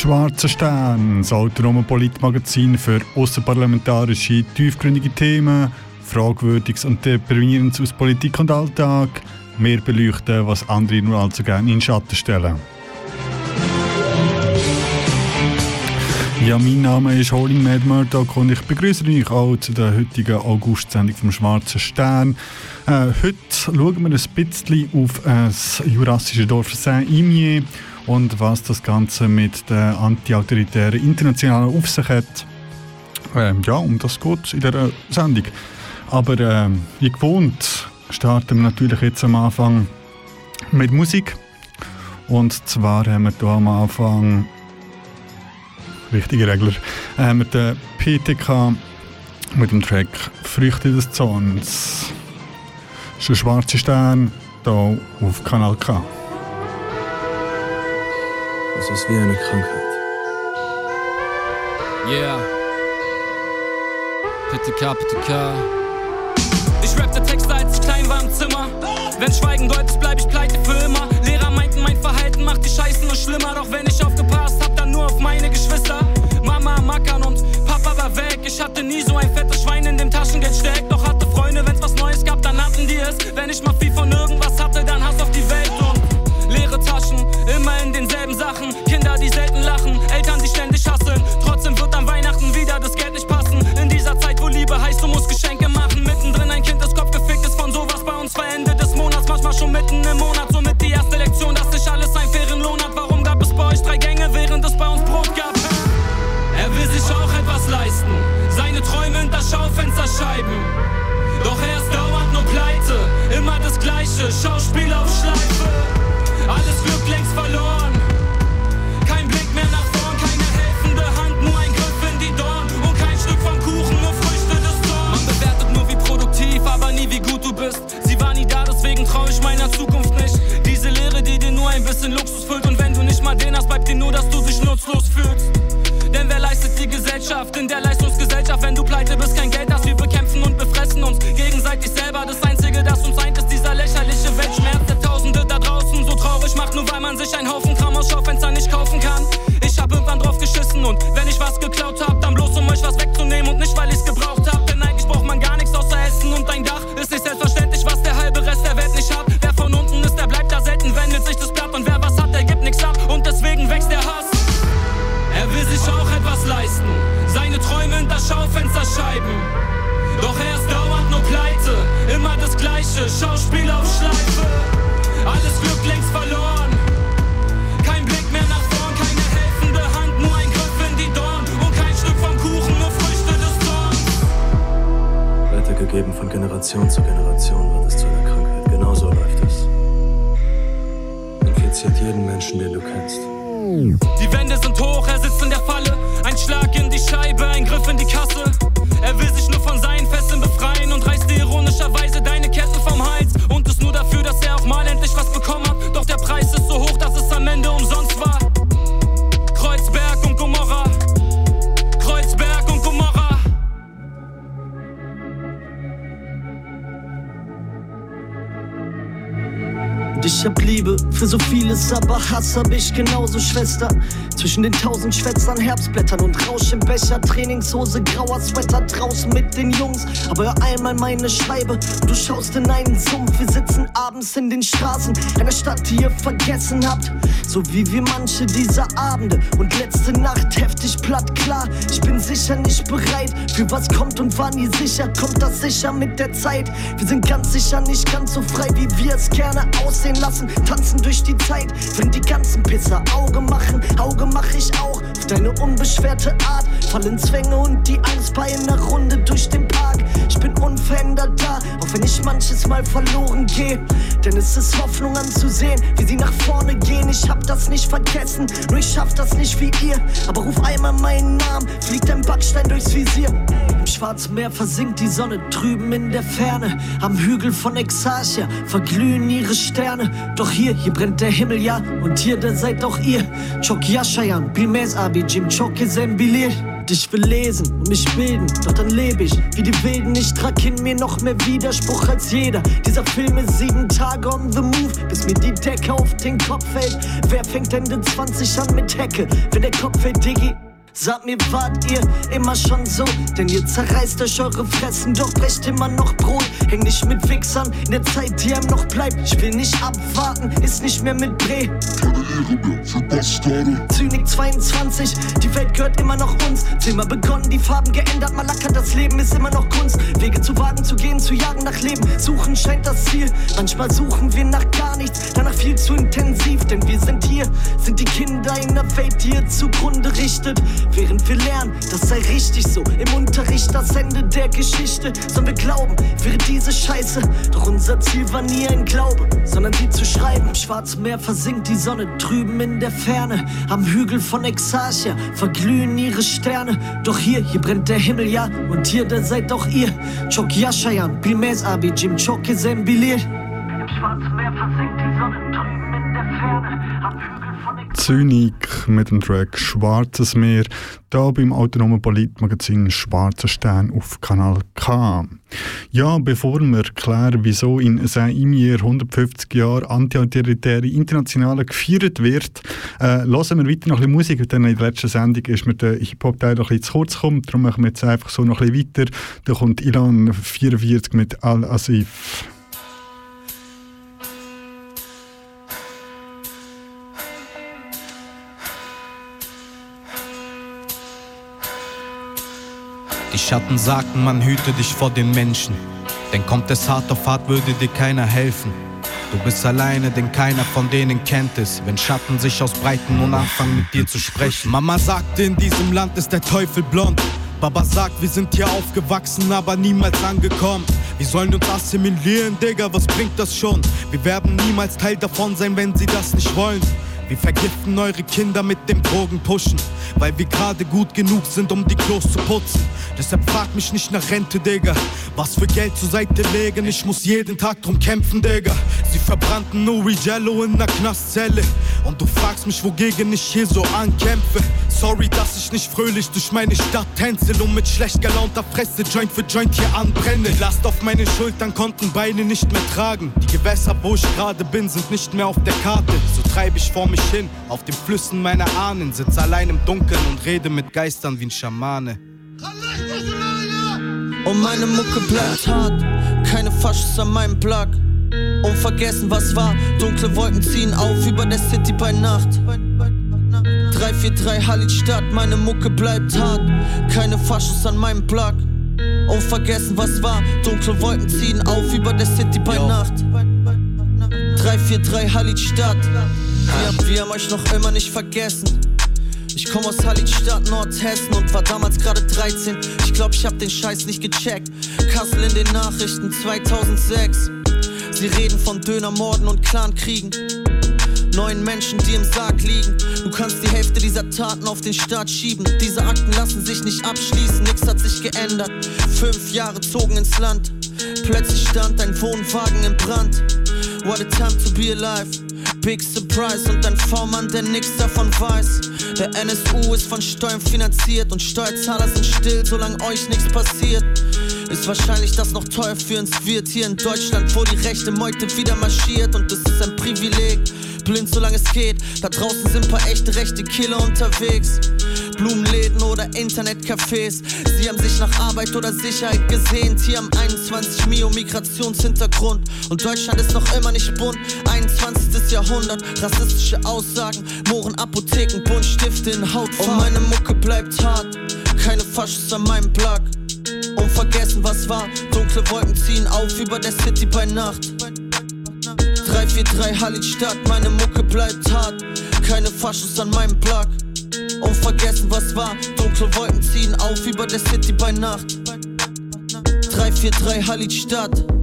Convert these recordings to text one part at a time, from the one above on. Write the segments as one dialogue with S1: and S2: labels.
S1: Schwarzer Stern, das autonome Politmagazin für außerparlamentarische, tiefgründige Themen, Fragwürdiges und Deprimierendes aus Politik und Alltag. Wir beleuchten, was andere nur allzu gerne in den Schatten stellen. Ja, mein Name ist Holding Mad Murdoch und ich begrüße euch auch zu der heutigen August-Sendung vom Schwarzen Stern. Äh, heute schauen wir ein bisschen auf das jurassische Dorf Saint-Imier und was das Ganze mit der antiautoritären Internationalen auf sich hat. Ähm, ja, um das geht in dieser Sendung. Aber äh, wie gewohnt starten wir natürlich jetzt am Anfang mit Musik. Und zwar haben wir hier am Anfang richtige Regler, äh, mit der PTK mit dem Track Früchte des Zorns. Das ist ein schwarzer Stern hier auf Kanal K.
S2: Es ist wie eine Krankheit.
S3: Yeah. PTK, PTK. Ich rappte Texte, als ich klein war im Zimmer. Wenn Schweigen deutet, bleib ich pleite für immer. Lehrer meinten, mein Verhalten macht die Scheiße nur schlimmer. Doch wenn ich aufgepasst hab, dann nur auf meine Geschwister. Mama am Ackern und Papa war weg. Ich hatte nie so ein fettes Schwein in dem Taschengeld steckt. Doch hatte Freunde, wenn's was Neues gab, dann hatten die es. Wenn ich mal viel von irgendwas hatte, dann Hass auf die Welt leere Taschen. Immer in denselben Sachen. Aber Hass
S4: hab ich genauso, Schwester. Zwischen den tausend Schwätzern, Herbstblättern und Rausch im Becher, Trainingshose, grauer Sweater draußen mit den Jungs. Aber hör einmal meine Scheibe, du schaust in einen Sumpf. Wir sitzen abends in den Straßen einer Stadt, die ihr vergessen habt. So wie wir manche dieser Abende und letzte Nacht heftig platt, klar. Ich bin sicher nicht bereit für was kommt und war nie sicher, kommt das sicher mit der Zeit. Wir sind ganz sicher nicht ganz so frei, wie wir es gerne aussehen lassen. Tanzen durch die Zeit, wenn die ganzen Pisser Auge machen. Auge mach ich auch auf deine unbeschwerte Art. Fallen Zwänge und die Angst bei einer Runde durch den Park. Ich bin unverändert da, auch wenn ich manches Mal verloren gehe. Denn es ist Hoffnung anzusehen, wie sie nach vorne gehen. Ich hab das nicht vergessen, nur ich schaff das nicht wie ihr. Aber ruf einmal meinen Namen, fliegt ein Backstein durchs Visier. Im Schwarzen Meer versinkt die Sonne drüben in der Ferne. Am Hügel von Exarchia verglühen ihre Sterne. Doch hier, hier brennt der Himmel, ja, und hier, da seid auch ihr. Chok Yashayan, Bilmez Abi, Jim Chok Sembilir. Ich will lesen und mich bilden, doch dann lebe ich wie die Wilden. Ich trag in mir noch mehr Widerspruch als jeder. Dieser Film ist sieben Tage on the move, bis mir die Decke auf den Kopf fällt. Wer fängt Ende 20 an mit Hecke, wenn der Kopf fällt, Diggi? Sagt mir, wart ihr immer schon so? Denn ihr zerreißt euch eure Fressen, doch brecht immer noch Brot. Häng nicht mit Wichsern in der Zeit, die einem noch bleibt. Ich will nicht abwarten, ist nicht mehr mit Bre.
S5: Keine Ehre mehr für Bastarde.
S4: Zynik 22, die Welt gehört immer noch uns. Zimmer begonnen, die Farben geändert, Malaka, das Leben ist immer noch Kunst. Wege zu wagen, zu gehen, zu jagen nach Leben. Suchen scheint das Ziel. Manchmal suchen wir nach gar nichts, danach viel zu intensiv. Denn wir sind hier, sind die Kinder in der Welt, die ihr zugrunde richtet. Während wir lernen, das sei richtig so. Im Unterricht das Ende der Geschichte. Sollen wir glauben, wäre diese Scheiße. Doch unser Ziel war nie ein Glaube, sondern sie zu schreiben. Im Schwarzen Meer versinkt die Sonne drüben in der Ferne. Am Hügel von Exarchia verglühen ihre Sterne. Doch hier, hier brennt der Himmel, ja. Und hier, da seid auch ihr. Chok Yashayan, Bilmez Abi, Jim Choke Sembilir. Im Schwarzen Meer versinkt die Sonne drüben in der Ferne. Am Hügel.
S1: Zynik mit dem Track Schwarzes Meer, da beim autonomen Politmagazin Schwarzer Stern auf Kanal K. Ja, bevor wir klären, wieso in Saint-Imier 150 Jahre antiautoritäre Internationale gefeiert wird, äh, hören wir weiter noch ein bisschen Musik, denn in der letzten Sendung ist mir der Hip-Hop-Teil noch ein bisschen zu kurz gekommen, darum machen wir jetzt einfach so noch ein bisschen weiter. Da kommt Ilan 44 mit Al-Asif.
S6: Schatten sagten, man hüte dich vor den Menschen. Denn kommt es hart auf hart, würde dir keiner helfen. Du bist alleine, denn keiner von denen kennt es. Wenn Schatten sich ausbreiten und anfangen mit dir zu sprechen. Mama sagte, in diesem Land ist der Teufel blond. Baba sagt, wir sind hier aufgewachsen, aber niemals angekommen. Wir sollen uns assimilieren, Digga, was bringt das schon? Wir werden niemals Teil davon sein, wenn sie das nicht wollen. Wir vergiften eure Kinder mit dem Drogenpushen, weil wir gerade gut genug sind, um die Klos zu putzen. Deshalb frag mich nicht nach Rente, Digga. Was für Geld zur Seite legen, ich muss jeden Tag drum kämpfen, Digga. Sie verbrannten Uri Jello in der Knastzelle. Und du fragst mich, wogegen ich hier so ankämpfe. Sorry, dass ich nicht fröhlich durch meine Stadt tänzel und mit schlecht gelaunter Fresse Joint für Joint hier anbrenne. Last auf meine Schultern konnten Beine nicht mehr tragen. Die Gewässer, wo ich gerade bin, sind nicht mehr auf der Karte. So treibe ich vor mich hin, auf den Flüssen meiner Ahnen. Sitz allein im Dunkeln und rede mit Geistern wie ein Schamane.
S7: Und meine Mucke bleibt hart, keine Faschos an meinem Plug. Unvergessen, was war, dunkle Wolken ziehen auf über der City bei Nacht. 343 Halid Stadt, meine Mucke bleibt hart, keine Faschos an meinem Plug. Unvergessen, was war, dunkle Wolken ziehen auf über der City bei Nacht. 343 Halid Stadt, wir, wir haben euch noch immer nicht vergessen. Ich komm aus Hallingstadt, Nordhessen und war damals gerade 13. Ich glaub, ich hab den Scheiß nicht gecheckt. Kassel in den Nachrichten 2006. Sie reden von Dönermorden und Clankriegen. Neun Menschen, die im Sarg liegen. Du kannst die Hälfte dieser Taten auf den Staat schieben. Diese Akten lassen sich nicht abschließen, nix hat sich geändert. Fünf Jahre zogen ins Land. Plötzlich stand ein Wohnwagen im Brand. What a time to be alive. Big Surprise und ein V-Mann, der nix davon weiß. Der NSU ist von Steuern finanziert und Steuerzahler sind still, solange euch nichts passiert. Ist wahrscheinlich das noch teuer für uns wird hier in Deutschland, wo die rechte Meute wieder marschiert und es ist ein Privileg. Blind solange es geht, da draußen sind paar echte rechte Killer unterwegs. Blumenläden oder Internetcafés. Sie haben sich nach Arbeit oder Sicherheit gesehnt. Hier am 21 Mio Migrationshintergrund. Und Deutschland ist noch immer nicht bunt. 21. Jahrhundert, rassistische Aussagen. Mohren, Apotheken, Buntstifte in Hautfarben. Und meine Mucke bleibt hart. Keine Faschos an meinem Plug. Unvergessen, was war. Dunkle Wolken ziehen auf über der City bei Nacht. 343 Hallin Stadt, meine Mucke bleibt hart. Keine Faschos an meinem Plug. Unvergessen, was war. Dunkle Wolken ziehen auf über der City bei Nacht. 343 Hallitstadt.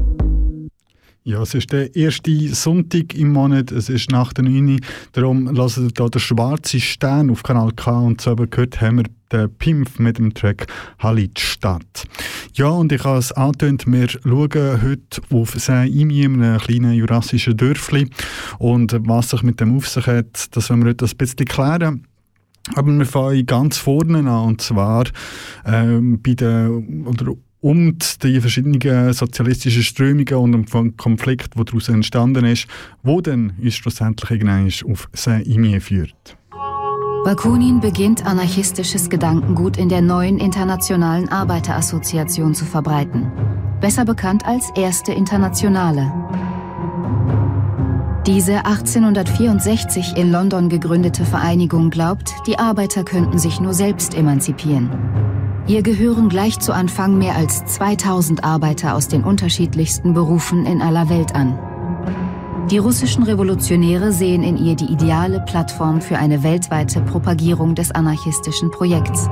S1: Ja, es ist der erste Sonntag im Monat, es ist nach der 9 darum lasst ihr hier den schwarzen Stern auf Kanal K und so gehört haben wir den Pimpf mit dem Track Halle Stadt. Ja, und ich habe es angetönt, wir schauen heute auf Saint-Imi, einem kleinen jurassischen Dörfli und was sich mit dem auf sich hat, das wollen wir heute ein bisschen klären. Aber wir fangen ganz vorne an, und zwar ähm, bei den, oder und die verschiedenen sozialistischen Strömungen und dem Konflikt, der daraus entstanden ist, wo dann schlussendlich auf Saint-Imi führt.
S8: Bakunin beginnt anarchistisches Gedankengut in der neuen Internationalen Arbeiterassoziation zu verbreiten, besser bekannt als Erste Internationale. Diese 1864 in London gegründete Vereinigung glaubt, die Arbeiter könnten sich nur selbst emanzipieren. Ihr gehören gleich zu Anfang mehr als 2000 Arbeiter aus den unterschiedlichsten Berufen in aller Welt an. Die russischen Revolutionäre sehen in ihr die ideale Plattform für eine weltweite Propagierung des anarchistischen Projekts.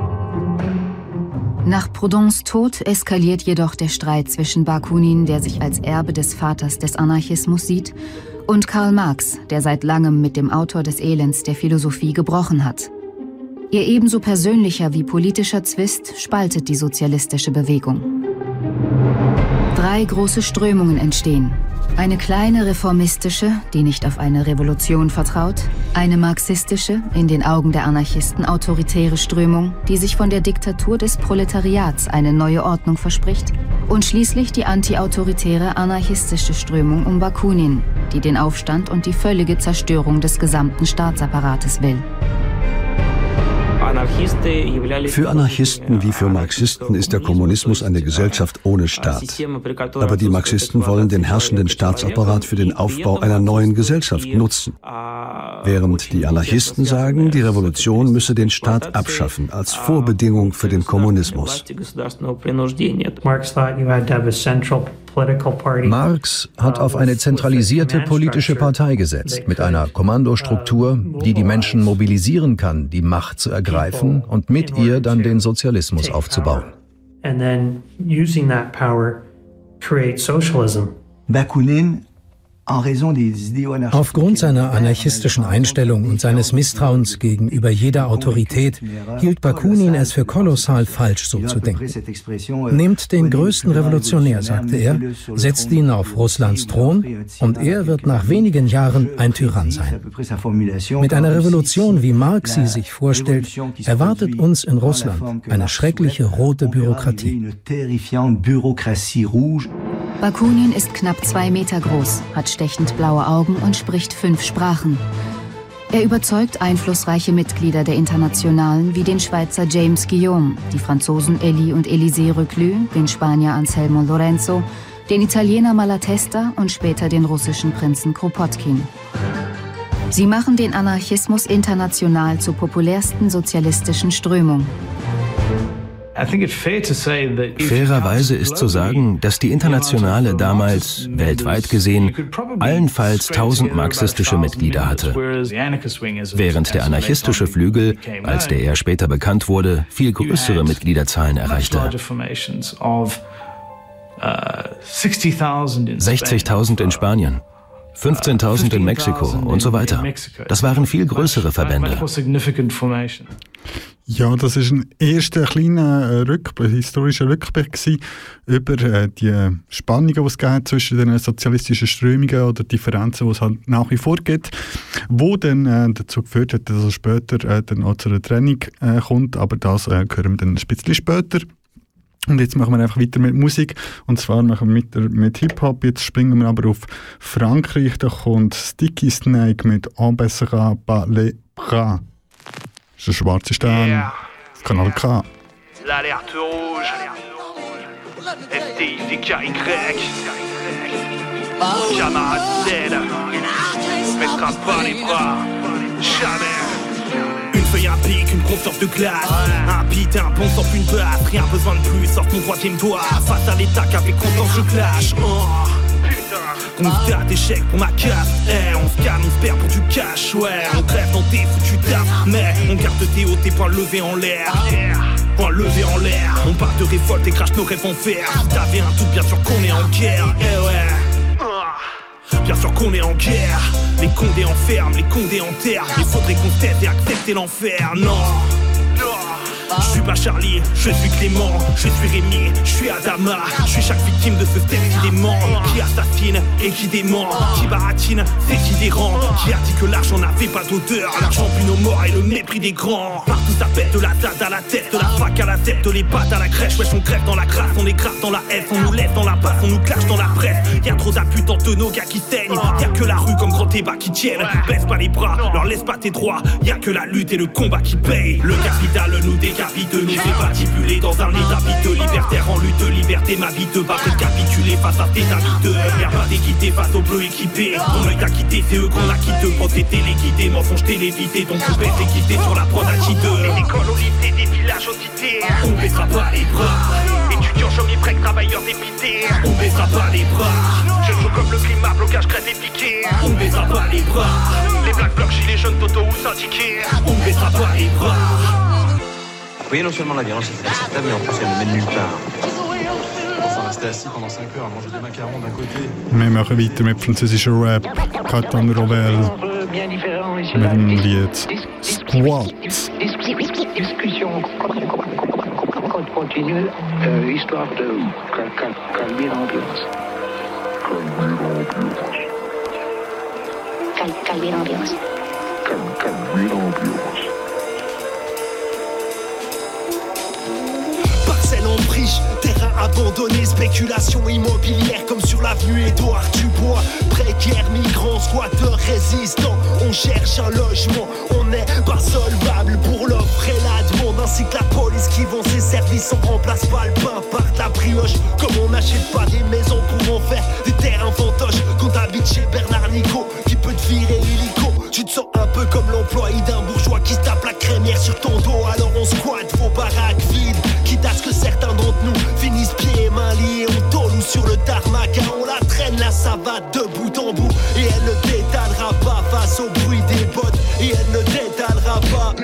S8: Nach Proudhons Tod eskaliert jedoch der Streit zwischen Bakunin, der sich als Erbe des Vaters des Anarchismus sieht, und Karl Marx, der seit langem mit dem Autor des Elends der Philosophie gebrochen hat. Ihr ebenso persönlicher wie politischer Zwist spaltet die sozialistische Bewegung. Drei große Strömungen entstehen. Eine kleine reformistische, die nicht auf eine Revolution vertraut, eine marxistische, in den Augen der Anarchisten autoritäre Strömung, die sich von der Diktatur des Proletariats eine neue Ordnung verspricht, und schließlich die antiautoritäre anarchistische Strömung um Bakunin, die den Aufstand und die völlige Zerstörung des gesamten Staatsapparates will.
S9: Für Anarchisten wie für Marxisten ist der Kommunismus eine Gesellschaft ohne Staat. Aber die Marxisten wollen den herrschenden Staatsapparat für den Aufbau einer neuen Gesellschaft nutzen. Während die Anarchisten sagen, die Revolution müsse den Staat abschaffen als Vorbedingung für den Kommunismus.
S10: Marx
S11: hat auf eine zentralisierte politische Partei gesetzt, mit einer Kommandostruktur, die die Menschen mobilisieren kann, die Macht zu ergreifen und mit ihr dann den Sozialismus aufzubauen.
S12: Bakunin
S13: Aufgrund seiner anarchistischen Einstellung und seines Misstrauens gegenüber jeder Autorität hielt Bakunin es für kolossal falsch, so zu denken. Nehmt den größten Revolutionär, sagte er, setzt ihn auf Russlands Thron und er wird nach wenigen Jahren ein Tyrann sein. Mit einer Revolution, wie Marx sie sich vorstellt, erwartet uns in Russland eine schreckliche rote Bürokratie.
S8: Bakunin ist knapp zwei Meter groß, hat stechend blaue Augen und spricht fünf Sprachen. Er überzeugt einflussreiche Mitglieder der Internationalen wie den Schweizer James Guillaume, die Franzosen Elie und Élisée Reclus, den Spanier Anselmo Lorenzo, den Italiener Malatesta und später den russischen Prinzen Kropotkin. Sie machen den Anarchismus international zur populärsten sozialistischen Strömung.
S11: Fairerweise ist zu sagen, dass die Internationale damals, weltweit gesehen, allenfalls tausend marxistische Mitglieder hatte, während der anarchistische Flügel, als der er später bekannt wurde, viel größere Mitgliederzahlen erreichte. 60.000 in Spanien. 15.000 in Mexiko und so weiter. Das waren viel größere Verbände.
S1: Ja, das ist ein erster kleiner äh, Rückblick, historischer Rückblick gewesen über äh, die Spannungen, die es gibt zwischen den sozialistischen Strömungen oder Differenzen, die es halt nach wie vor gibt, wo dann äh, dazu geführt hat, dass es später dann auch zu einer Trennung kommt, aber das hören wir dann ein bisschen später. Und jetzt machen wir einfach weiter mit Musik. Und zwar machen wir mit, mit Hip-Hop. Jetzt springen wir aber auf Frankreich. Da kommt Sticky Snake mit On Bessera Pas les Bras. Das ist ein schwarzer Stern. Yeah. Kanal K.
S14: L'alerte rouge. VKY. Camarade Z. Mettra pas les bras. Jamais. Feuille, un pic, une confiance de glace. Un beat, un bon sort, une baffe. Rien besoin de plus, sort ton troisième doigt. Face à l'état qu'avec confiance je clash. Oh. Constat d'échec pour ma casse Eh, on se calme, on se perd pour du cash Ouais, on crève dans tes foutus taf Mais on garde tes hauts, tes poings levés en l'air point levé en l'air. On part de révolte et crache nos rêves en fer. T'avais un tout, bien sûr qu'on est en guerre. Eh ouais. Bien sûr qu'on est en guerre. Les condés enferment, les condés enterrent. Il faudrait qu'on se et accepter l'enfer. Non. Je suis pas Charlie, je suis Clément, je suis Rémi, je suis Adama, je suis chaque victime de ce qui dément, qui assassine et qui dément, qui baratine, c'est qui dérange, qui a dit que l'argent n'avait pas d'odeur, l'argent puis nos morts et le mépris des grands. Partout ça pète de la date à la tête, de la fac à la tête, de les pattes à la crèche, wesh on crève dans la crasse, on écrase dans la haine, on nous laisse dans la passe, on nous clash dans la presse. Y'a trop d'abus de nos gars qui saignent, y'a que la rue comme grand débat qui tiennent, baisse pas les bras, leur laisse pas tes droits, y'a que la lutte et le combat qui payent. Le capital nous dégage de nous fait patibuler dans un état piteux. Libertaire en lutte, liberté ma vie te va capituler face à tes Y'a pas d'équité face aux bleus équipés Ton œil t'a quitté, c'est eux qu'on a quitté Quand t'étais l'équité, mensonge télévisé Ton coupé s'est quitté sur la prod à Les écoles au lycée, des villages aux cités. On baissera pas les bras. Étudiants, chômés, break, travailleurs dépités. On baissera pas les bras. Je joue comme le climat, blocage, crête et piqué On baissera pas les bras. Les black blocs, gilets jaunes, toto ou syndiqués On baissera pas les bras
S15: Vous voyez, non seulement la violence est inacceptable, mais en plus elle ne mène nulle part. Enfin, rester assis pendant 5 heures à manger des macarons d'un côté.
S1: Wir machen weiter mit französischer Rap. Robel. Mit dem Lied Squat.
S16: Continue, euh, histoire de calmer l'ambiance. Calmer l'ambiance. Calmer l'ambiance.
S17: Terrain abandonné, spéculation immobilière comme sur l'avenue Édouard Dubois. Précaire, migrants, squatteurs, résistants, on cherche un logement, on n'est pas solvable pour l'offre et la demande, ainsi que la police qui vend ses services, on remplace pas le pain par la brioche. Comme on n'achète pas des maisons pour en faire des terrains fantoches, quand t'habites chez Bernard Nico, qui peut te virer illico. Tu te sens un peu comme l'employé d'un bourgeois qui se tape la crémière sur ton dos, alors au bruit des bottes. Et elle ne détalera pas.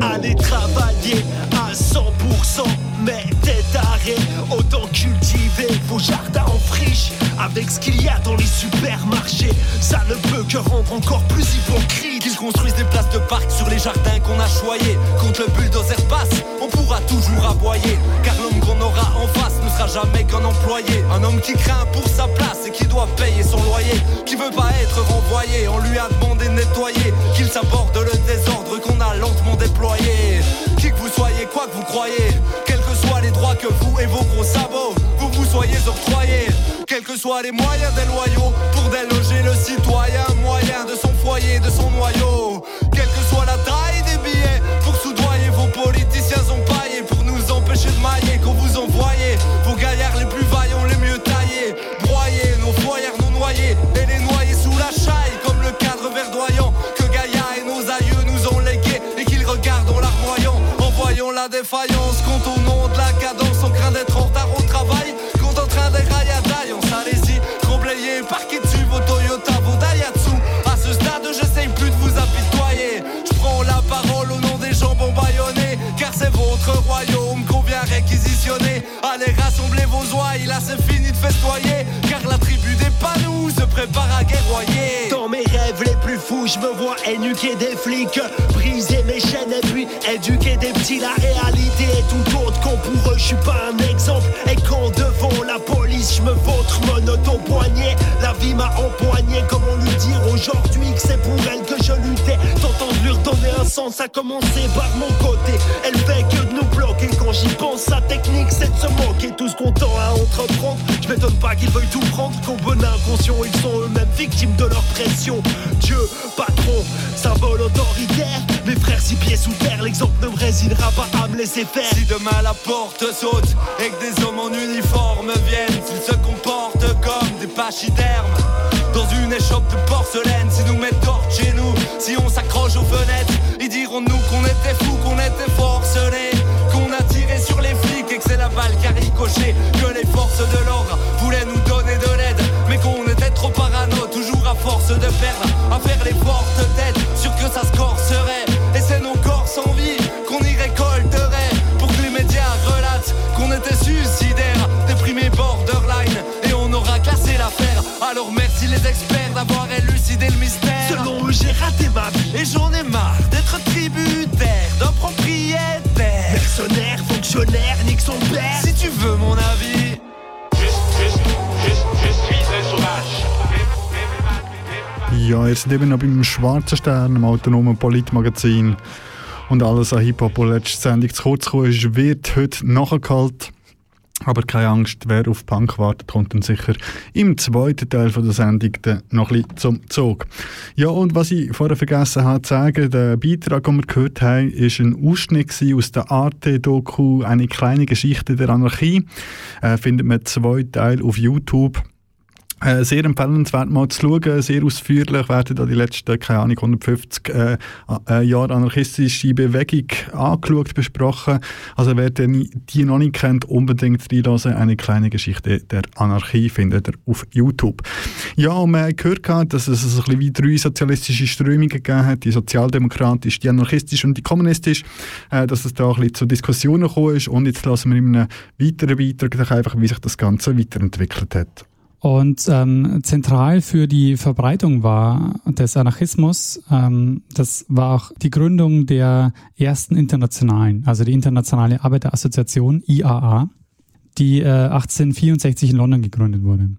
S17: Allez travailler à 100%, mais t'es taré. Autant cultiver vos jardins en friche. Avec ce qu'il y a dans les supermarchés, ça ne peut que rendre encore plus hypocrite.
S18: Qu'ils construisent des places de parc sur les jardins qu'on a choyés. Quand le bulldozer passe, on pourra toujours aboyer. Car l'homme qu'on aura en face jamais qu'un employé. Un homme qui craint pour sa place et qui doit payer son loyer. Qui veut pas être renvoyé, on lui a demandé de nettoyer. Qu'il s'aborde le désordre qu'on a lentement déployé. Qui que vous soyez, quoi que vous croyez, quels que soient les droits que vous et vos gros sabots, vous vous soyez octroyés. Quels que soient les moyens des loyaux pour déloger le citoyen, moyen de son foyer, de son noyau. Quelle que soit la taille des billets, pour soudoyer vos politiciens empaillés, pour nous empêcher de mailler, qu'on vous envoyait défaillance, quand au nom de la cadence, on craint d'être en retard au travail, quand en train d'égrailler à Daillance, allez-y, tremblayez, parquez dessus vos Toyota, vos Daihatsu, à ce stade, j'essaye plus de vous apitoyer, je prends la parole au nom des gens bâillonnés, car c'est votre royaume qu'on vient réquisitionner, allez rassembler vos oies, là c'est fini de festoyer, car la tribu des panous se prépare à guerroyer.
S17: Les plus fous, je me vois énuquer des flics, briser mes chaînes et puis éduquer des petits. La réalité est tout autre qu'on pour eux, je suis pas un exemple. Et quand devant la police, je me vautre monote au poignet, la vie m'a empoigné. Comment lui dire aujourd'hui que c'est pour elle que je luttais? T'entends lui redonner un sens, à commencer par mon côté. Elle fait que de nous bloquer. Quand j'y pense, sa technique c'est de se moquer. Tout ce qu'on je m'étonne pas qu'ils veuillent tout prendre. Qu'au bon inconscient, ils sont eux-mêmes victimes de leur pression. Dieu, patron, symbole autoritaire. Mes frères, six pieds sous terre, l'exemple ne me résignera pas à me laisser faire.
S18: Si demain la porte saute et que des hommes en uniforme viennent, s'ils se comportent comme des pachydermes dans une échoppe de porcelaine, si nous mettent torche chez nous, si on s'accroche aux fenêtres, flics et que les forces de l'ordre voulaient nous donner de l'aide, mais qu'on était trop parano, toujours à force de perdre, à faire les fortes têtes,
S1: Ja, ihr seid eben noch beim Schwarzen Stern, im autonomen Politmagazin. Und alles an Hip-Hop, was letzte Sendung zu kurz gekommen ist, wird heute nachgehalten. Aber keine Angst, wer auf Punk wartet, kommt dann sicher im zweiten Teil von der Sendung noch ein bisschen zum Zug. Ja, und was ich vorher vergessen habe zu sagen, der Beitrag, den wir gehört haben, ist ein Ausschnitt aus der Arte-Doku «Eine kleine Geschichte der Anarchie». Äh, findet man zwei Teile auf YouTube. Äh, sehr empfehlenswert mal zu schauen, sehr ausführlich werden da die letzten, keine Ahnung, 150 äh, äh, Jahre anarchistische Bewegung angeschaut, besprochen. Also wer die, die noch nicht kennt, unbedingt reinlassen. Eine kleine Geschichte der Anarchie findet ihr auf YouTube. Ja, und man hat gehört, dass es ein bisschen wie drei sozialistische Strömungen gegeben hat, die sozialdemokratisch, die anarchistisch und die kommunistisch, äh, dass es da ein bisschen zu Diskussionen gekommen ist und jetzt lassen wir in einem weiteren Beitrag einfach, wie sich das Ganze weiterentwickelt hat.
S19: Und ähm, zentral für die Verbreitung war des Anarchismus, ähm, das war auch die Gründung der ersten internationalen, also die Internationale Arbeiterassoziation IAA, die äh, 1864 in London gegründet wurde.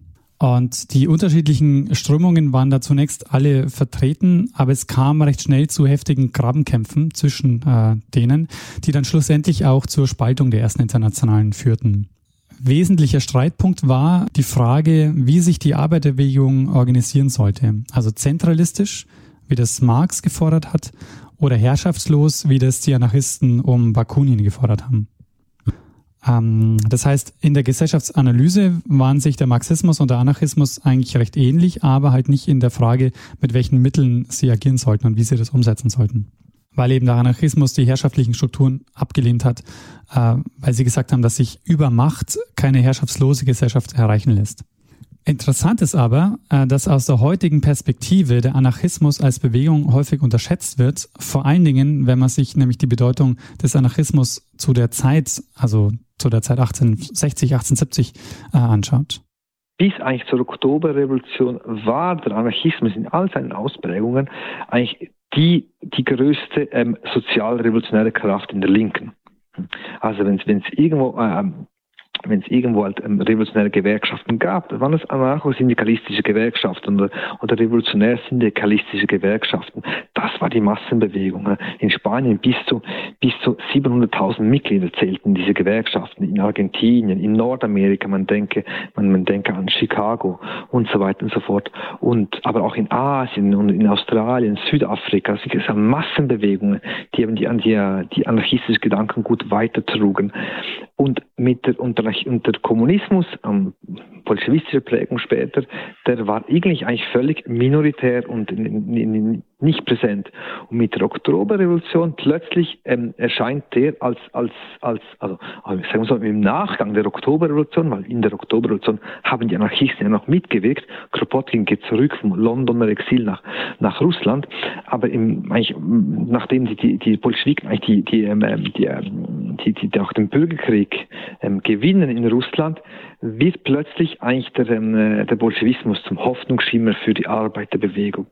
S19: Und die unterschiedlichen Strömungen waren da zunächst alle vertreten, aber es kam recht schnell zu heftigen Grabenkämpfen zwischen äh, denen, die dann schlussendlich auch zur Spaltung der ersten Internationalen führten. Wesentlicher Streitpunkt war die Frage, wie sich die Arbeiterbewegung organisieren sollte. Also zentralistisch, wie das Marx gefordert hat, oder herrschaftslos, wie das die Anarchisten um Bakunin gefordert haben. Ähm, das heißt, in der Gesellschaftsanalyse waren sich der Marxismus und der Anarchismus eigentlich recht ähnlich, aber halt nicht in der Frage, mit welchen Mitteln sie agieren sollten und wie sie das umsetzen sollten weil eben der Anarchismus die herrschaftlichen Strukturen abgelehnt hat, äh, weil sie gesagt haben, dass sich über Macht keine herrschaftslose Gesellschaft erreichen lässt. Interessant ist aber, äh, dass aus der heutigen Perspektive der Anarchismus als Bewegung häufig unterschätzt wird, vor allen Dingen, wenn man sich nämlich die Bedeutung des Anarchismus zu der Zeit, also zu der Zeit 1860, 1870 äh, anschaut.
S20: Bis eigentlich zur Oktoberrevolution war der Anarchismus in all seinen Ausprägungen eigentlich die, die größte ähm, sozialrevolutionäre Kraft in der Linken. Also wenn es irgendwo ähm, wenn es irgendwo halt ähm, revolutionäre Gewerkschaften gab, waren es anarcho-syndikalistische Gewerkschaften oder, revolutionär-syndikalistische Gewerkschaften. Das war die Massenbewegung. In Spanien bis zu, bis zu 700.000 Mitglieder zählten diese Gewerkschaften. In Argentinien, in Nordamerika, man denke, man, man denke an Chicago und so weiter und so fort. Und, aber auch in Asien und in Australien, Südafrika, es sind Massenbewegungen, die eben die, die, die anarchistische Gedankengut weitertrugen. Und mit der, unter und der Kommunismus, ähm, bolschewistische Prägung später, der war eigentlich eigentlich völlig minoritär und nicht präsent. Und mit der Oktoberrevolution plötzlich ähm, erscheint der als, als, als also, sagen wir so, im Nachgang der Oktoberrevolution, weil in der Oktoberrevolution haben die Anarchisten ja noch mitgewirkt. Kropotkin geht zurück vom Londoner Exil nach, nach Russland, aber im, eigentlich, nachdem die, die, die Bolschewiken eigentlich die, die, ähm, die, ähm, die, die, die, auch den Bürgerkrieg ähm, gewinnen in Russland, wird plötzlich eigentlich der, ähm, der Bolschewismus zum Hoffnungsschimmer für die Arbeiterbewegung.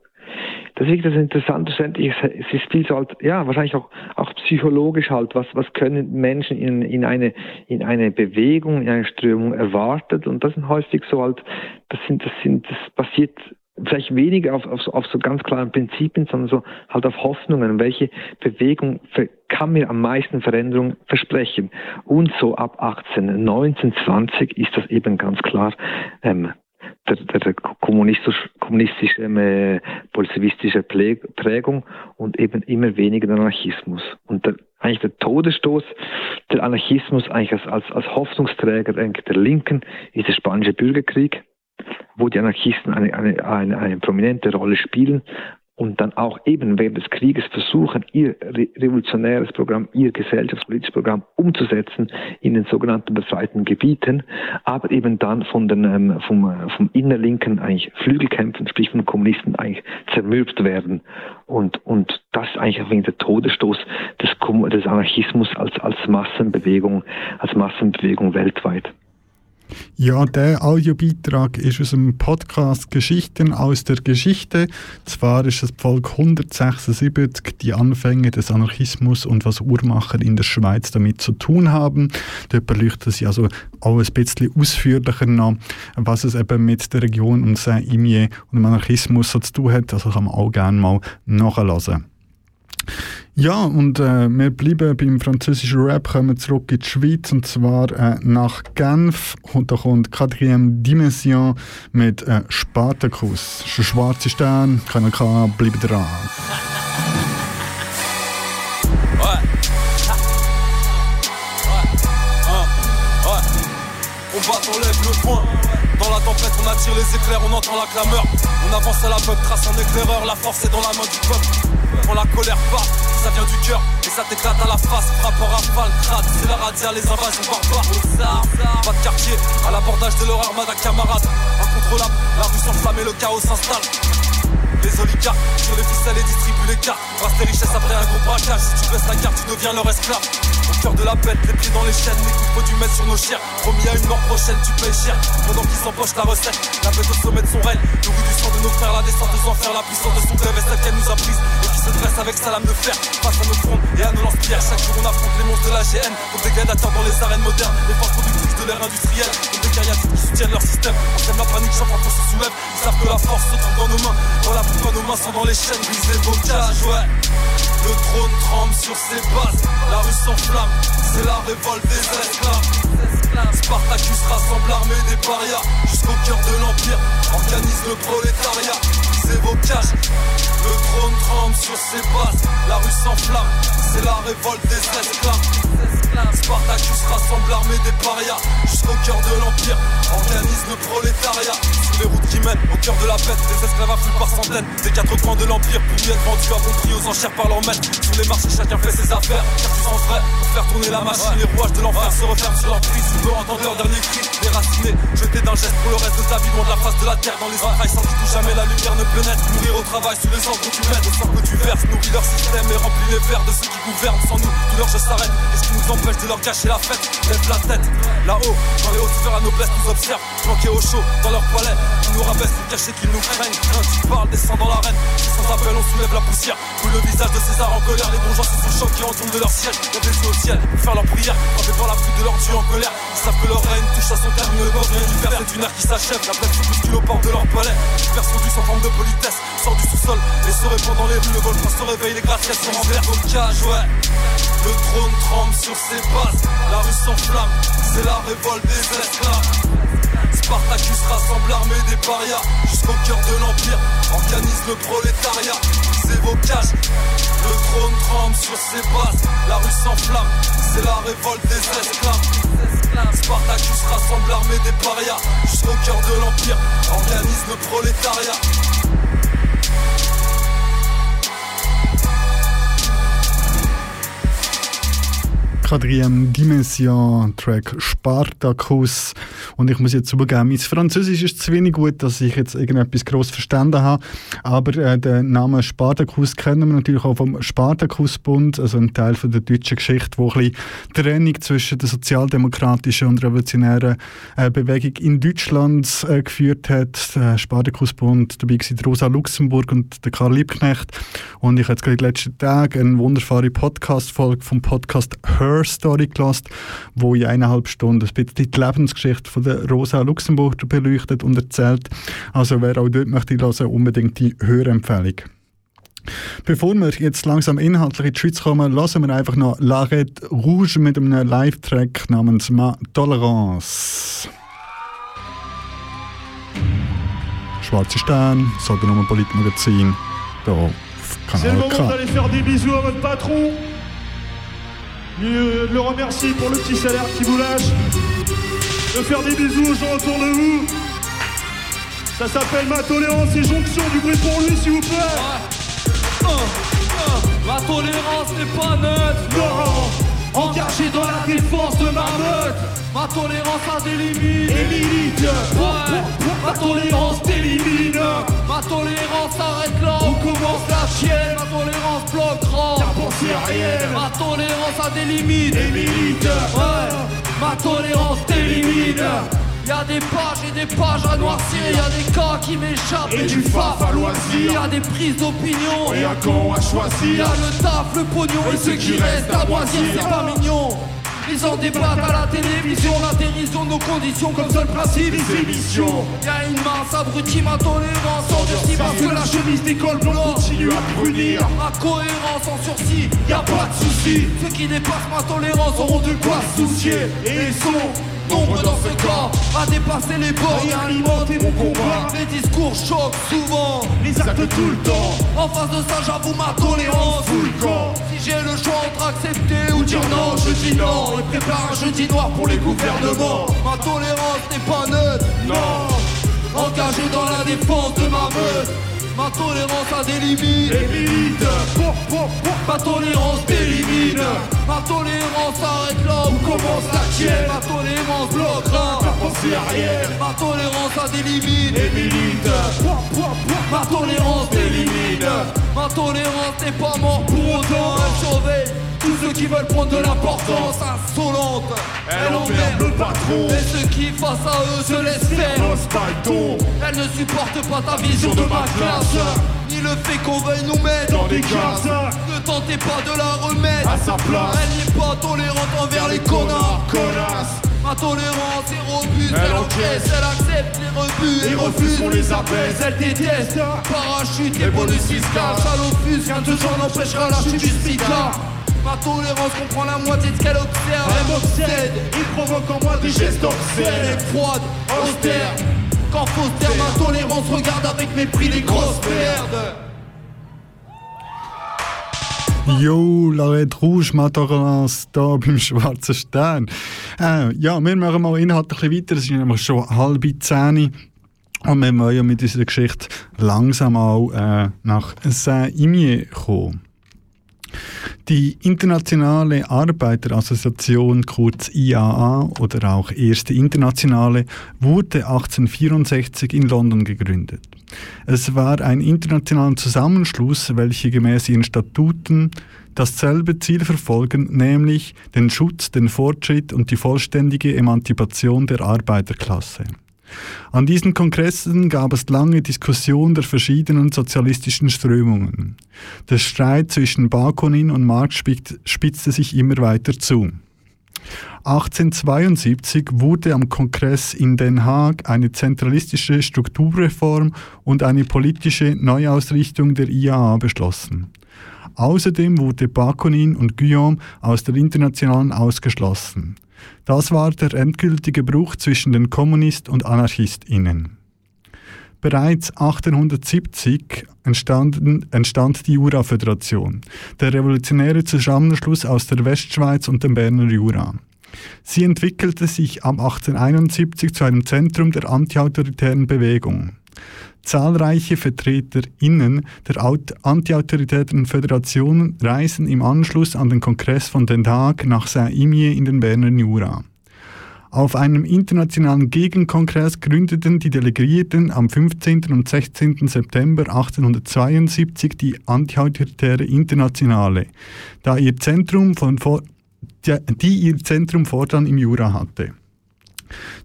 S20: Deswegen das Interessante schlussendlich, es ist viel so halt, ja, wahrscheinlich auch, auch psychologisch halt, was, was können Menschen in, in eine, in eine Bewegung, in eine Strömung erwartet und das sind häufig so halt, das sind, das sind, das passiert vielleicht weniger auf, auf, auf so ganz klaren Prinzipien, sondern so halt auf Hoffnungen, welche Bewegung kann mir am meisten Veränderung versprechen. Und so ab 18, 19, 20 ist das eben ganz klar ähm, der, der kommunistisch, kommunistische, äh, bolschewistische Prägung und eben immer weniger Anarchismus. Und der, eigentlich der Todesstoß der Anarchismus eigentlich als, als, als Hoffnungsträger der Linken ist der spanische Bürgerkrieg, wo die Anarchisten eine, eine, eine, eine prominente Rolle spielen und dann auch eben während des Krieges versuchen, ihr revolutionäres Programm, ihr gesellschaftspolitisches Programm umzusetzen in den sogenannten befreiten Gebieten, aber eben dann von den, ähm, vom, vom innerlinken eigentlich Flügelkämpfen, sprich von Kommunisten eigentlich zermürbt werden. Und, und das ist eigentlich wegen der Todesstoß des, des Anarchismus als, als Massenbewegung, als Massenbewegung weltweit.
S1: Ja, der Audiobeitrag ist aus dem Podcast Geschichten aus der Geschichte. Zwar ist es Folge 176, die Anfänge des Anarchismus und was Uhrmacher in der Schweiz damit zu tun haben. Dort beleuchtet sie also auch ein bisschen ausführlicher noch, was es eben mit der Region und Saint-Imier und dem Anarchismus so zu tun hat. Also kann man auch gerne mal nachlesen. Ja, und äh, wir bleiben beim französischen Rap, kommen zurück in die Schweiz und zwar äh, nach Genf. Und da kommt Quatrième Dimension mit äh, Spartacus. Schwarzer Stern, keiner kann, bleiben dran.
S21: On bat, on lève le poing. Dans la tempête, on attire les éclairs, on entend la clameur. On avance à la peuple, trace un éclaireur. La force est dans la main du peuple. Quand la colère part, ça vient du cœur et ça t'éclate à la face. Frappe en rafale, crade, c'est la radia, les invasions barbares. Pas de quartier, à l'abordage de leur armada camarade. Incontrôlable, la rue s'enflamme et le chaos s'installe. Les oligarques sur les ficelles et distribuent les cartes. Brasse tes richesses après un gros braquage. Si tu baisses la carte, tu deviens leur esclave. Au cœur de la bête, les pieds dans les chaînes. Les coups du mettre sur nos chairs. Promis à une mort prochaine, tu payes cher. Pendant qu'ils s'empochent la recette, la bête au sommet de son règne. Nourrit du sang de nos frères, la descente des enfers. La puissance de son rêve est celle qu'elle nous a prise. Et qui se dresse avec sa lame de fer. Face à nos fronts et à nos lance-pierres. Chaque jour, on affronte les monstres de la GN. Comme des gladiateurs dans les arènes modernes. Les forces productrices de l'ère industrielle. Comme des cariatides qui soutiennent leur système. On la panique, chaque fois qu'on se soulève. Ils savent que la force se trouve dans nos mains. Pourquoi nos mains sont dans les chaînes, brisées vos cages, ouais. Le trône tremble sur ses bases, la rue s'enflamme, c'est la révolte des esclaves. Spartacus rassemble l'armée des parias, jusqu'au cœur de l'Empire, organise le prolétariat, brisez vos cages. Le trône tremble sur ses bases, la rue s'enflamme, c'est la révolte des esclaves. Spartacus rassemble l'armée des parias, jusqu'au cœur de l'Empire, organise le prolétariat. Sur les routes qui mènent au cœur de la bête, des esclaves affluent par centaines, des quatre coins de l'Empire pour y être vendus à bon prix aux enchères par leur maître. Sur les marchés, chacun fait ses affaires, car tu sens vrai pour faire tourner la machine. Les rouages de l'enfer se referment sur leur prise. Tu peux entendre leur dernier cri, déraciné, jeté d'un geste pour le reste de ta vie, loin de la face de la terre, dans les entrailles sans tout jamais la lumière ne pénètre. Mourir au travail sous les encres que tu mets, le sang que tu verses, nourrit leur système et remplit les verres de ceux qui gouvernent. Sans nous, tout leur jeu s'arrête. Qu'est-ce qui nous empêche de leur cacher la fête? Lève la tête, là-haut, dans les hautes sphères à noblesse nous observent, planqués au chaud, dans leur palais, ils nous rabaissent pour cacher qu'ils nous craignent. Quand tu parles, descend dans l'arène, sans appel, on soulève la poussière. Puis le visage de César en colère, les bourgeois sont choqués en tombent de leur siège. On des au ciel, pour faire leur prière, frappés par la foudre de leur dieu en colère. Ils savent que leur règne touche à son terme, ne peuvent rien y faire. C'est une ère qui s'achève, la plaie se bouscule au port de leur palais. Disperse son du sans forme de politesse, sort du sous-sol et se répand dans les rues. Le volcan se réveille, les gratte sont en verre au cage, ouais. Le trône tremble sur ses bases, la rue s'enflamme, c'est la révolte des esclaves. Spartacus rassemble l'armée des parias. Jusqu'au cœur de l'Empire Organise le prolétariat. Brisez vos cages. Le trône tremble sur ses bases. La rue s'enflamme. C'est la révolte des esclaves. Spartacus rassemble l'armée des parias. Jusqu'au cœur de l'Empire Organise le prolétariat
S1: Quatrième Dimension, Track Spartacus. Und ich muss jetzt zugeben, mein Französisch ist zu wenig gut, dass ich jetzt irgendetwas gross verstanden habe. Aber äh, den Namen Spartacus kennen wir natürlich auch vom Spartacusbund, also ein Teil von der deutschen Geschichte, wo ein bisschen Trennung zwischen der sozialdemokratischen und revolutionären äh, Bewegung in Deutschland äh, geführt hat. Der Spartacusbund, dabei waren Rosa Luxemburg und der Karl Liebknecht. Und ich habe jetzt gerade in den letzten Tagen eine wunderbare Podcast-Folge vom Podcast Her Story gelost, wo in eineinhalb Stunden die Lebensgeschichte von der Rosa Luxemburg beleuchtet und erzählt. Also wer auch dort möchte hören, unbedingt die Hörempfehlung. Bevor wir jetzt langsam inhaltlich in die Schweiz kommen, lassen wir einfach noch L'Arrêt Rouge mit einem Live-Track namens Ma Tolerance. Schwarze Stern, Sogenummer Politmagazin, hier auf
S22: C'est le
S1: Kanal
S22: moment
S1: K.
S22: d'aller faire des bisous à votre patron. Le remercier pour le petit salaire qu'il vous lâche. De faire des bisous aux gens autour de vous. Ça s'appelle ma tolérance et jonction du bruit pour lui, s'il vous plaît.
S21: Ma tolérance n'est pas neutre
S22: Non Engagé dans la défense de ma meute
S21: Ma tolérance a des limites
S22: Et milite
S21: Ouais.
S22: Ma tolérance t'élimine.
S21: Ma tolérance s'arrête là
S22: On commence la chienne.
S21: Ma tolérance bloquera
S22: Ta pensée réelle
S21: Ma tolérance a des limites
S22: Et
S21: Ouais. Ma tolérance t'élimine.
S23: Y'a des pages et des pages à noircir, y'a des cas qui m'échappent
S24: et, du faf à loisir.
S23: Y'a des prises d'opinion.
S24: Et un camp à choisir.
S23: Y'a le taf, le pognon et, ceux qui restent à moisir, c'est pas mignon. Ils en débattent à la télévision, la dérision de nos conditions comme seul principe des émissions. Y'a une masse abrutie, ma tolérance endurcie parce que la chemise d'école blanc
S24: continue à brunir.
S23: Ma cohérence en sursis,
S24: y'a pas de soucis.
S23: Ceux qui dépassent ma tolérance auront de quoi se soucier et ils sont nombre dans ce cas à dépasser les bords
S24: et alimenter mon combat.
S23: Les discours choquent souvent,
S24: les actes tout le temps.
S23: En face de ça, j'avoue ma tolérance. Si j'ai le choix entre accepter ou dire non, je dis non. Et prépare un jeudi noir pour les gouvernements. Ma tolérance n'est pas neutre,
S24: non.
S23: Engagé dans la défense de ma meute. Ma tolérance a des limites
S24: milite
S23: Ma tolérance d'élimine Ma tolérance arrête où commence la tienne Ma tolérance bloquera
S24: ta pensée arrière.
S23: Ma tolérance a des limites.
S24: Et milite
S23: Ma tolérance d'élimine Ma tolérance n'est pas mort pour autant. Elle surveille tous ceux qui veulent prendre de l'importance insolente
S24: Elle emmerde le patron.
S23: Et ceux qui face à eux se laissent faire. Elle ne supporte pas ta vision de ma classe. Ni le fait qu'on veuille nous mettre
S24: dans des cases
S23: Tentez pas de la remettre.
S24: À sa place.
S23: Elle n'est pas tolérante envers les connards. Ma tolérance est robuste, elle, encaisse, elle accepte les rebuts
S24: et refuse qu'on les abaisse.
S23: Elle déteste. Parachute et bonus fiscal. Salopus, rien de gens n'empêchera la chute du SPICA. Ma tolérance comprend la moitié de ce qu'elle observe. Elle m'obsède,
S24: il provoque en moi des gestes obscènes.
S23: Elle est froide, austère. Quand faut taire, ma tolérance regarde avec mépris les grosses merdes
S1: Jo, Lorette Rouge, Matorans, da beim Schwarzen Stern. Äh, ja, wir machen mal inhaltlich ein weiter. Es ist nämlich schon halb zehn. Und wir wollen ja mit unserer Geschichte langsam auch äh, nach Saint-Imier kommen. Die Internationale Arbeiterassoziation, kurz IAA oder auch Erste Internationale, wurde 1864 in London gegründet. Es war ein internationaler Zusammenschluss, welcher gemäß ihren Statuten dasselbe Ziel verfolgen, nämlich den Schutz, den Fortschritt und die vollständige Emanzipation der Arbeiterklasse. An diesen Kongressen gab es lange Diskussionen der verschiedenen sozialistischen Strömungen. Der Streit zwischen Bakunin und Marx spitzte sich immer weiter zu. 1872 wurde am Kongress in Den Haag eine zentralistische Strukturreform und eine politische Neuausrichtung der IAA beschlossen. Außerdem wurde Bakunin und Guillaume aus der Internationalen ausgeschlossen. Das war der endgültige Bruch zwischen den Kommunist- und AnarchistInnen. Bereits 1870 entstanden, entstand die Jura-Föderation, der revolutionäre Zusammenschluss aus der Westschweiz und dem Berner Jura. Sie entwickelte sich ab 1871 zu einem Zentrum der antiautoritären Bewegung. Zahlreiche VertreterInnen der antiautoritären Föderationen reisen im Anschluss an den Kongress von Den Haag nach Saint-Imier in den Berner Jura. Auf einem internationalen Gegenkongress gründeten die Delegierten am 15. und 16. September 1872 die Antiautoritäre Internationale, da ihr Zentrum von, die ihr Zentrum fortan im Jura hatte.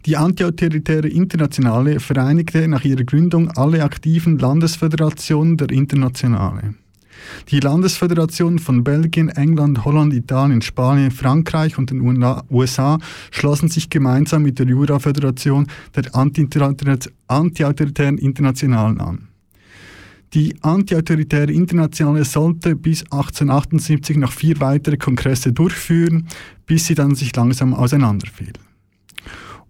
S1: Die Antiautoritäre Internationale vereinigte nach ihrer Gründung alle aktiven Landesföderationen der Internationale. Die Landesföderationen von Belgien, England, Holland, Italien, Spanien, Frankreich und den USA schlossen sich gemeinsam mit der Jura-Föderation der Antiautoritären Internationalen an. Die Antiautoritäre Internationale sollte bis 1878 noch vier weitere Kongresse durchführen, bis sie dann sich langsam auseinanderfiel.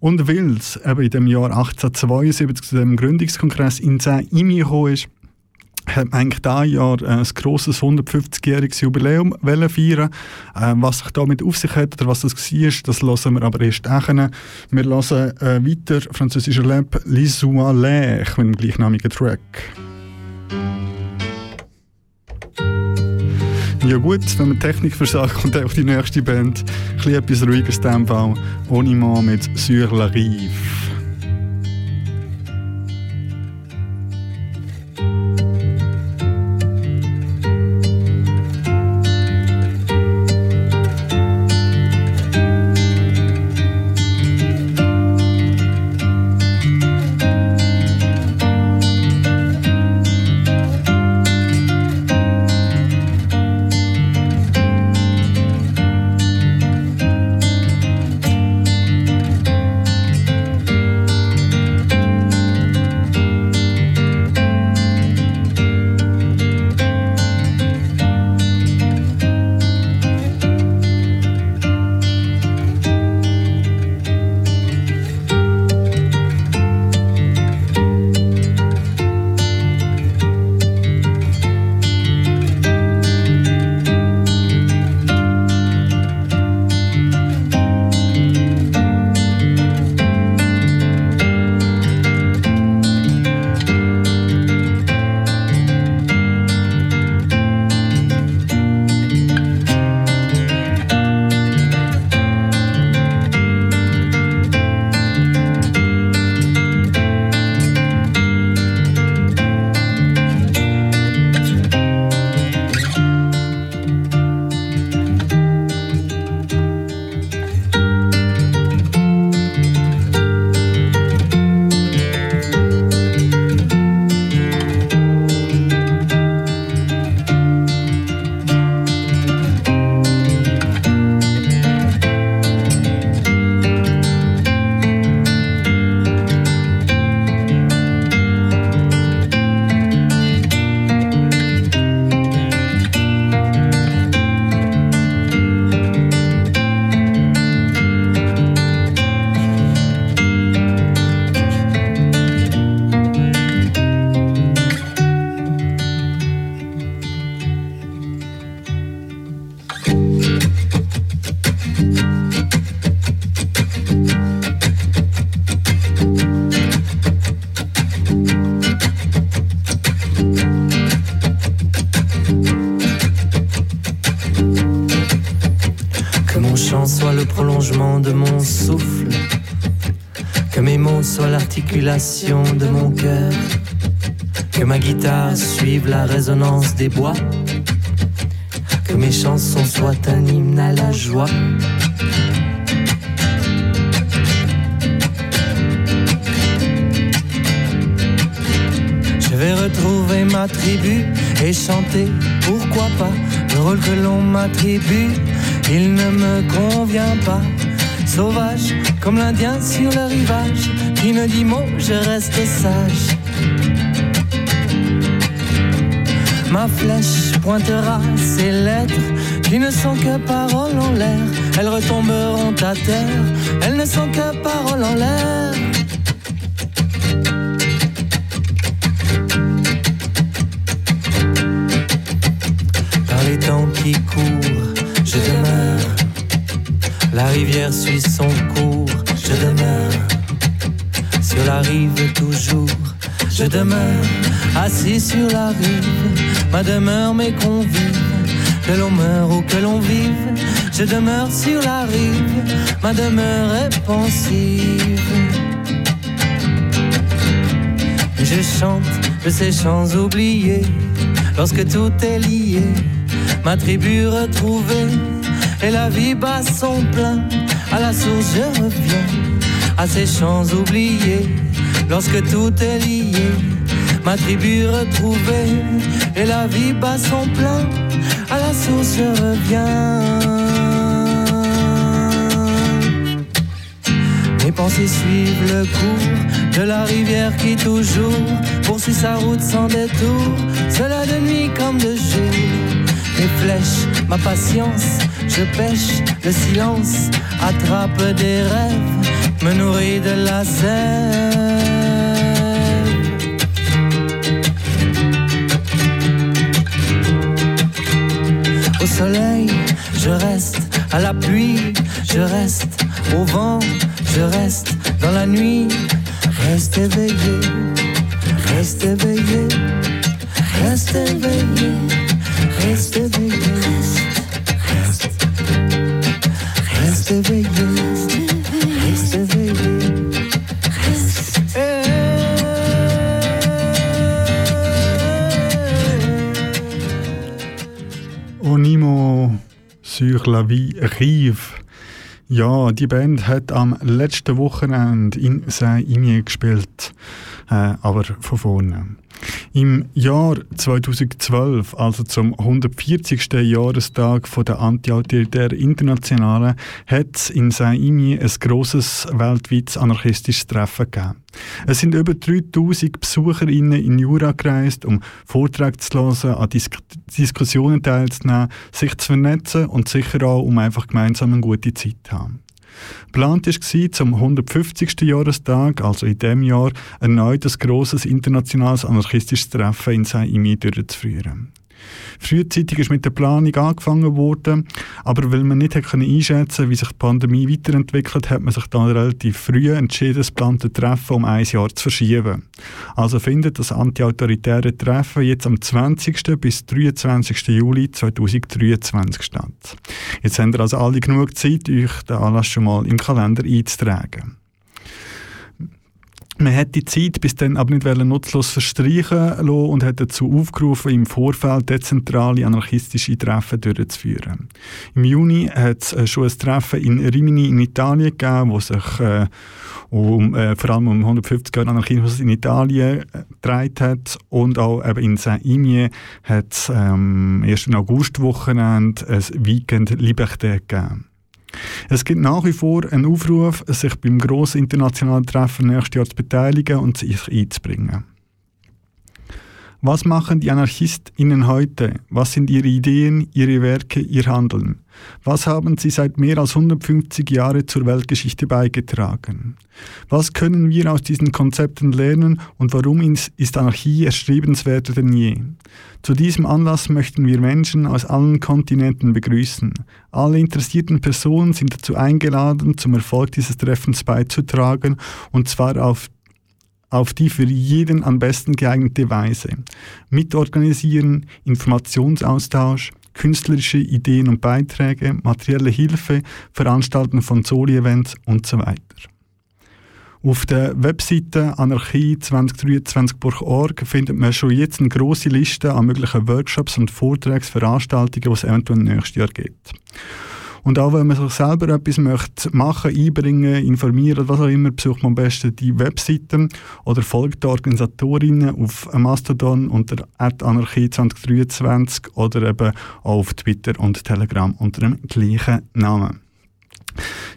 S1: Und weil es eben in dem Jahr 1872 zu dem Gründungskongress in Saint-Imi ist, hat man eigentlich dieses Jahr äh, ein grosses 150-jähriges Jubiläum feiern äh, Was sich damit auf sich hat oder was das war, das hören wir aber erst nachher. Wir hören äh, weiter französischer Lab «L'Issois L'air» mit dem gleichnamigen Track. Ja gut, wenn man Technik versagt, kommt auch die nächste Band. Ein etwas ruhigeres Tempo. Onima mit «Sur la Rive».
S25: De mon cœur, que ma guitare suive la résonance des bois, que mes chansons soient un hymne à la joie. Je vais retrouver ma tribu et chanter, pourquoi pas, le rôle que l'on m'attribue il ne me convient pas. Sauvage comme l'Indien sur le rivage, qui ne dit mot, je reste sage. Ma flèche pointera ces lettres qui ne sont que paroles en l'air. Elles retomberont à terre, elles ne sont que paroles en l'air. Par les temps qui courent je demeure. La rivière suit son cours, demeure. Assis sur la rive, ma demeure, mes convives. Que l'on meure ou que l'on vive, je demeure sur la rive, ma demeure est pensive. Je chante de ces chants oubliés, lorsque tout est lié ma tribu retrouvée, et la vie bat son plein. À la source, je reviens à ces champs oubliés, lorsque tout est lié. Ma tribu retrouvée, et la vie bat son plein. À la source, je reviens. Mes pensées suivent le cours de la rivière qui toujours poursuit sa route sans détour, cela de nuit comme de jour mes flèches, ma patience, je pêche, le silence attrape des rêves, me nourrit de la sève. Au soleil, je reste, à la pluie, je reste, au vent, je reste, dans la nuit, reste éveillé, reste éveillé, reste éveillé. Reste éveillé. Reste. Reste éveillé.
S1: Sur la vie rive. Ja, die Band hat am letzten Wochenende in Saint-Imier gespielt, äh, aber von vorne. Im Jahr 2012, also zum 140. Jahrestag von der Antiautoritären Internationalen, hat es in Saint-Imi ein grosses weltweites anarchistisches Treffen gegeben. Es sind über 3000 BesucherInnen in Jura gereist, um Vorträge zu hören, an Dis Diskussionen teilzunehmen, sich zu vernetzen und sicher auch, um einfach gemeinsam eine gute Zeit zu haben. Geplant war zum 150. Jahrestag, also in diesem Jahr, erneut ein grosses internationales anarchistisches Treffen in durchzuführen. Frühzeitig ist mit der Planung angefangen worden, aber weil man nicht einschätzen konnte, wie sich die Pandemie weiterentwickelt, hat man sich dann relativ früh entschieden, das geplante Treffen um ein Jahr zu verschieben. Also findet das antiautoritäre Treffen jetzt am 20. bis 23. Juli 2023 statt. Jetzt habt ihr also alle genug Zeit, euch den Anlass schon mal im Kalender einzutragen. Man hat die Zeit bis dann aber nicht nutzlos verstreichen lassen und hat dazu aufgerufen, im Vorfeld dezentrale anarchistische Treffen durchzuführen. Im Juni hat es äh, schon ein Treffen in Rimini in Italien gegeben, wo sich äh, um, äh, vor allem um 150 Jahre Anarchismus in Italien äh, gedreht hat und auch eben in Saint-Imier hat es ähm, 1. August-Wochenende ein Weekend Liberté gegeben. Es gibt nach wie vor einen Aufruf, sich beim grossen internationalen Treffen nächstes Jahr zu beteiligen und sich einzubringen. Was machen die AnarchistInnen heute? Was sind ihre Ideen, ihre Werke, ihr Handeln? Was haben sie seit mehr als 150 Jahren zur Weltgeschichte beigetragen? Was können wir aus diesen Konzepten lernen und warum ist Anarchie erstrebenswerter denn je? Zu diesem Anlass möchten wir Menschen aus allen Kontinenten begrüßen. Alle interessierten Personen sind dazu eingeladen, zum Erfolg dieses Treffens beizutragen, und zwar auf auf die für jeden am besten geeignete Weise. Mitorganisieren, Informationsaustausch, künstlerische Ideen und Beiträge, materielle Hilfe, Veranstalten von Soli-Events und so weiter. Auf der Webseite anarchie2023.org findet man schon jetzt eine grosse Liste an möglichen Workshops und Vortragsveranstaltungen, die es eventuell nächstes Jahr gibt. Und auch wenn man sich selber etwas möchte machen, einbringen, informieren, was auch immer, besucht man am besten die Webseiten oder folgt den Organisatorinnen auf Mastodon unter anarchie2023 oder eben auch auf Twitter und Telegram unter dem gleichen Namen.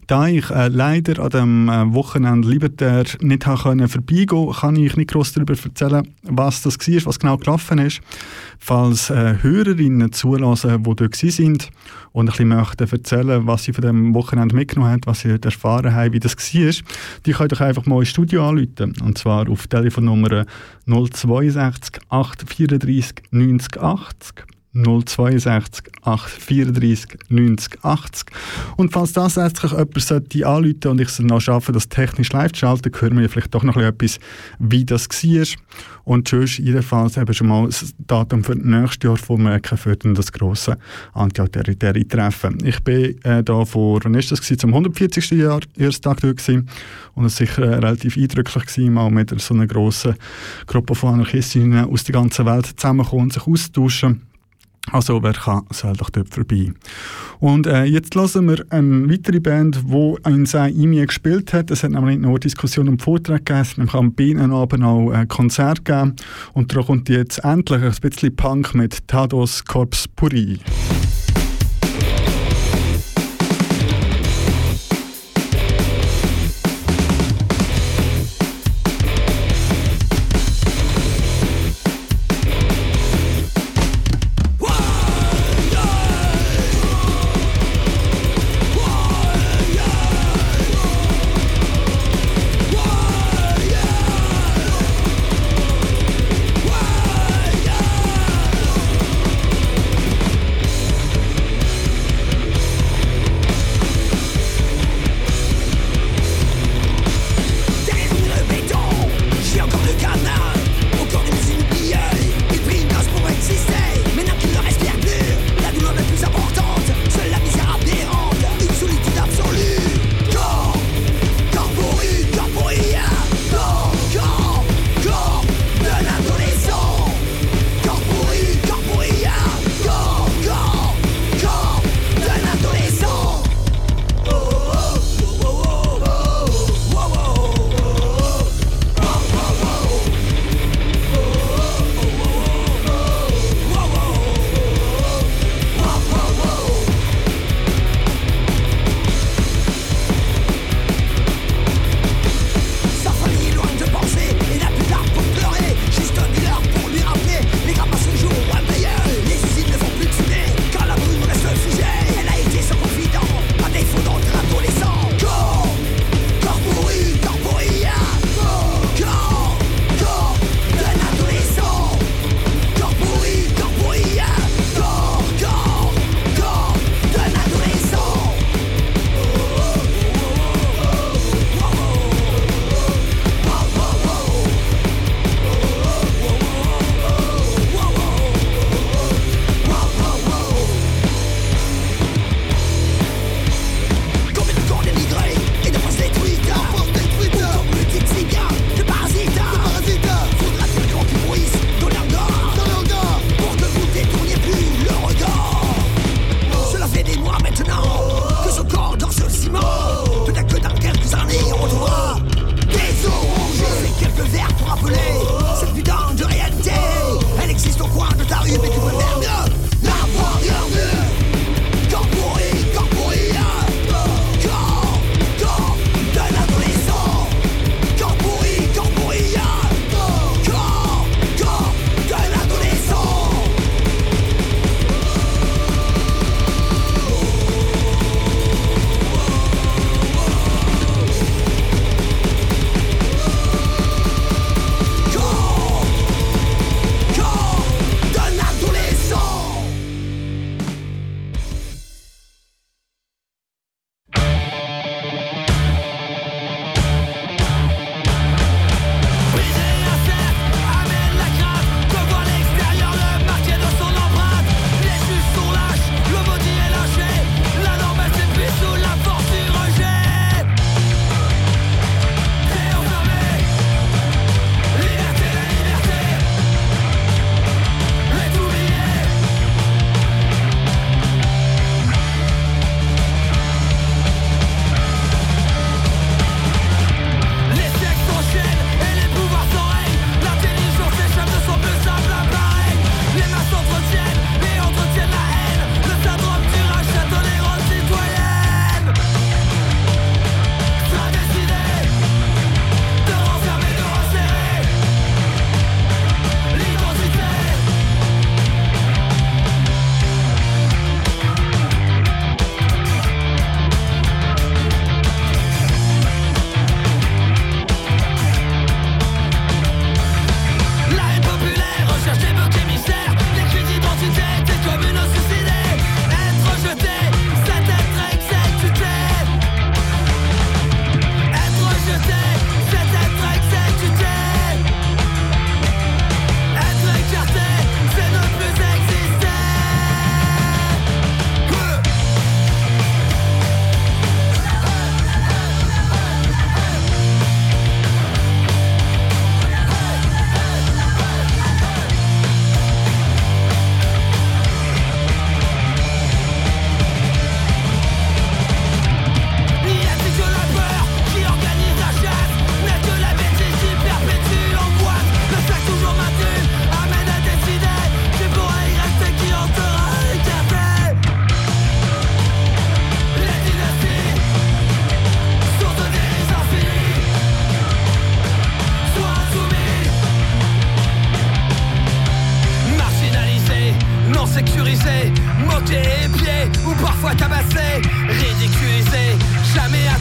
S1: Da ich äh, leider an dem äh, Wochenende Libertär nicht habe vorbeigehen kann ich nicht groß darüber erzählen, was das war, was genau gelaufen ist. Falls äh, Hörerinnen zulassen, die dort sind und ein bisschen möchten erzählen, was sie von dem Wochenende mitgenommen haben, was sie erfahren haben, wie das war, die können doch einfach mal ins Studio anrufen. Und zwar auf Telefonnummer 062 834 90 80. 062 834 90 80. Und falls das tatsächlich jemand sollte anrufen und ich es noch schaffe, das technisch live zu schalten, hören wir vielleicht doch noch etwas, wie das war. Und tschüss, jedenfalls eben schon mal das Datum für das nächste Jahr vormerken für das grosse anti treffen Ich bin äh, da vor, wann ist das gewesen, zum 140. Jahr, ersten Tag gewesen. Und es war sicher äh, relativ eindrücklich gewesen, mal mit so einer grossen Gruppe von Anarchistinnen aus der ganzen Welt zusammenkommen und sich austauschen. Also wer kann, soll doch dort vorbei. Und äh, jetzt hören wir eine weitere Band, die in Saint-Imi gespielt hat. Es hat nämlich nicht nur Diskussionen und Vorträge gegeben, es hat am Bienenabend auch ein Konzert gegeben. Und da kommt jetzt endlich ein bisschen Punk mit Tados Corps Puri.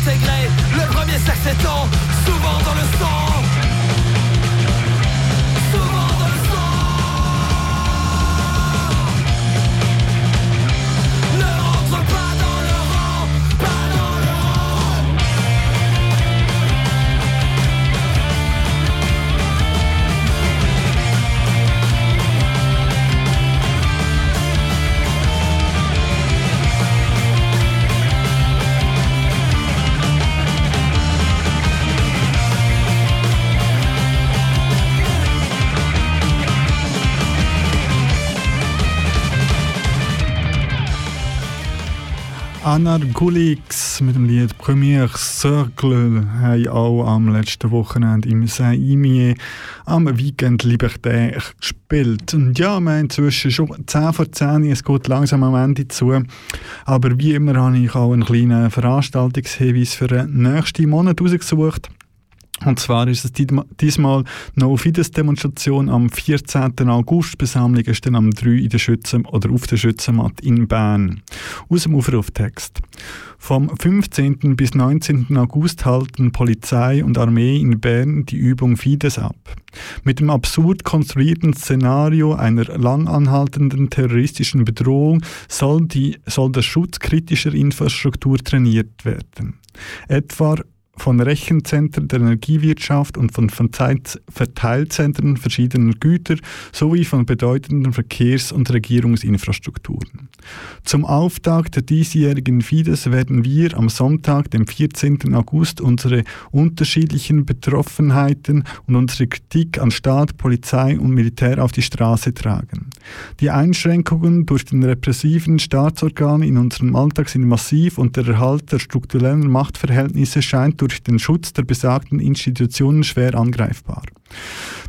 S21: Le premier sexe souvent dans le sang.
S1: Anargulix mit dem Lied Premier Circle haben auch am letzten Wochenende im Saint-Imier am Weekend Liberté gespielt. Und ja, wir haben inzwischen schon 10 vor 10, es geht langsam am Ende zu. Aber wie immer habe ich auch einen kleinen Veranstaltungshinweis für den nächsten Monat ausgesucht. Und zwar ist es diesmal No Fides Demonstration am 14. August. Besammlung ist dann am 3 in der Schützen oder auf der Schützenmatt in Bern. Aus dem Aufruftext. Vom 15. bis 19. August halten Polizei und Armee in Bern die Übung Fides ab. Mit dem absurd konstruierten Szenario einer lang anhaltenden terroristischen Bedrohung soll, die, soll der Schutz kritischer Infrastruktur trainiert werden. Etwa von Rechenzentren der Energiewirtschaft und von Verteilzentren verschiedener Güter sowie von bedeutenden Verkehrs- und Regierungsinfrastrukturen. Zum Auftakt der diesjährigen Fides werden wir am Sonntag, dem 14. August, unsere unterschiedlichen Betroffenheiten und unsere Kritik an Staat, Polizei und Militär auf die Straße tragen. Die Einschränkungen durch den repressiven Staatsorgan in unserem Alltag sind massiv und der Erhalt der strukturellen Machtverhältnisse scheint durch den Schutz der besagten Institutionen schwer angreifbar.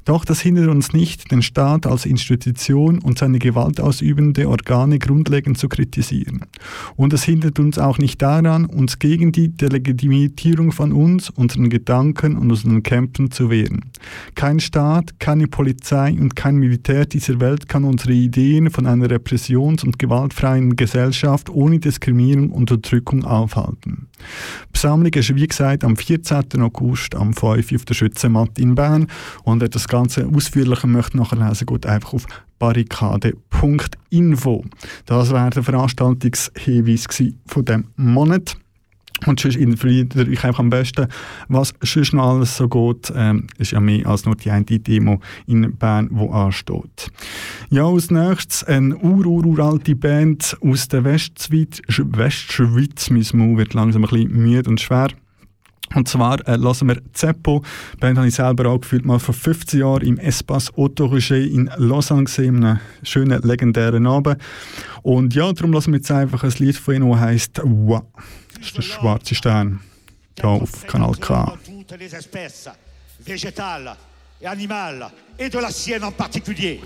S1: Doch das hindert uns nicht, den Staat als Institution und seine gewaltausübende Organe grundlegend zu kritisieren. Und es hindert uns auch nicht daran, uns gegen die Delegitimierung von uns, unseren Gedanken und unseren Kämpfen zu wehren. Kein Staat, keine Polizei und kein Militär dieser Welt kann unsere Ideen von einer repressions- und gewaltfreien Gesellschaft ohne Diskriminierung und Unterdrückung aufhalten. Die Sammlung ist wie gesagt am 14. August am 5 auf der Schützenmatte in Bern und wer das Ganze ausführlicher möchte nachlesen, geht einfach auf barrikade.info. Das wäre der Veranstaltungshinweis von dem Monat. Und sonst informiert euch einfach am besten, was sonst noch alles so geht. Ähm, ist ja mehr als nur die eine Demo in Bern, die ansteht. Ja, als nächstes eine ur-ur-uralte Band aus der Westschweiz. Westschweiz, mein Mund wird langsam ein bisschen müde und schwer. Und zwar äh, lassen wir Zeppo. Die Band habe ich selber auch gefühlt, mal vor 15 Jahren im Espace Autoroger in Lausanne gesehen, einem schönen, legendären Abend. Und ja, darum lassen wir jetzt einfach ein Lied von ihnen, das heisst «Wa». Das ist der schwarze Stern. Hier auf Kanal K.
S26: végétale et et de la sienne en particulier.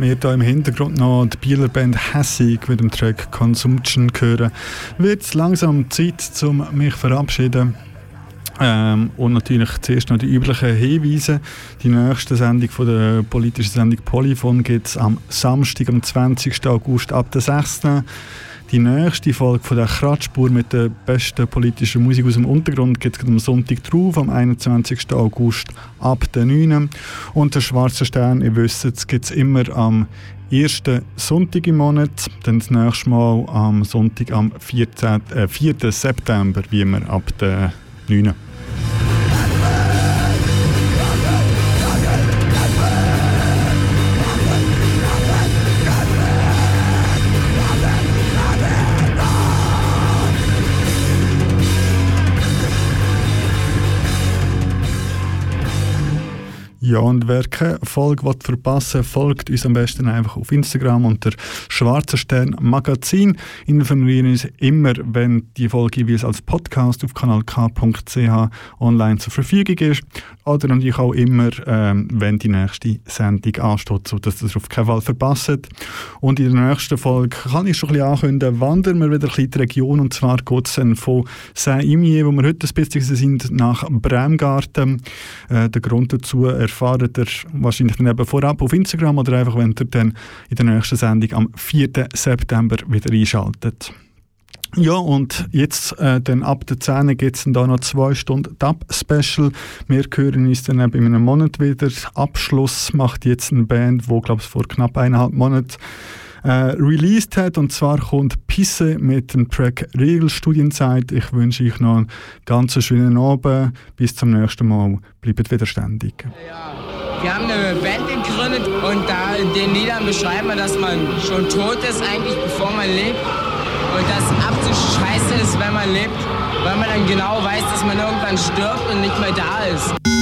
S1: Während wir hier im Hintergrund noch die Bieler Band Hässig mit dem Track Consumption hören, wird es langsam Zeit, um mich verabschieden. Ähm, und natürlich zuerst noch die üblichen Hinweise. Die nächste Sendung von der politischen Sendung Polyphon gibt es am Samstag, am 20. August ab der 6. Die nächste Folge von der Kratzspur mit der besten politischen Musik aus dem Untergrund gibt es am Sonntag drauf, am 21. August ab der 9. Und der Schwarze Stern, ihr wisst, es gibt es immer am ersten Sonntag im Monat, dann das nächste Mal am Sonntag am 14, äh, 4. September, wie immer ab der 9. Ja, und wer keine Folge verpassen will, folgt uns am besten einfach auf Instagram unter Schwarzer Stern Magazin. Informieren uns immer, wenn die Folge jeweils als Podcast auf kanalk.ch online zur Verfügung ist. Oder natürlich auch immer, ähm, wenn die nächste Sendung ansteht, sodass ihr das auf keinen Fall verpasst. Und in der nächsten Folge kann ich schon ein bisschen ankündigen, wandern wir wieder ein bisschen in die Region. Und zwar geht es dann von Saint-Imier, wo wir heute ein bisschen sind, nach Bremgarten. Äh, der Grund dazu erfahren erfahrt ihr wahrscheinlich dann eben vorab auf Instagram oder einfach, wenn ihr dann in der nächsten Sendung am 4. September wieder einschaltet. Ja, und jetzt äh, dann ab der 10 gibt es da noch zwei Stunden Dub-Special. Wir hören uns dann eben in einem Monat wieder. Abschluss macht jetzt eine Band, die, glaube ich, vor knapp eineinhalb Monaten äh, released hat. Und zwar kommt Pisse mit dem Track Regelstudienzeit. Ich wünsche euch noch einen ganz schönen Abend. Bis zum nächsten Mal. Bleibt widerständig.
S27: Ja. Wir haben eine Band gegründet und da in den Liedern beschreiben wir, dass man schon tot ist, eigentlich bevor man lebt. Und dass absolut scheiße ist, wenn man lebt, weil man dann genau weiß, dass man irgendwann stirbt und nicht mehr da ist.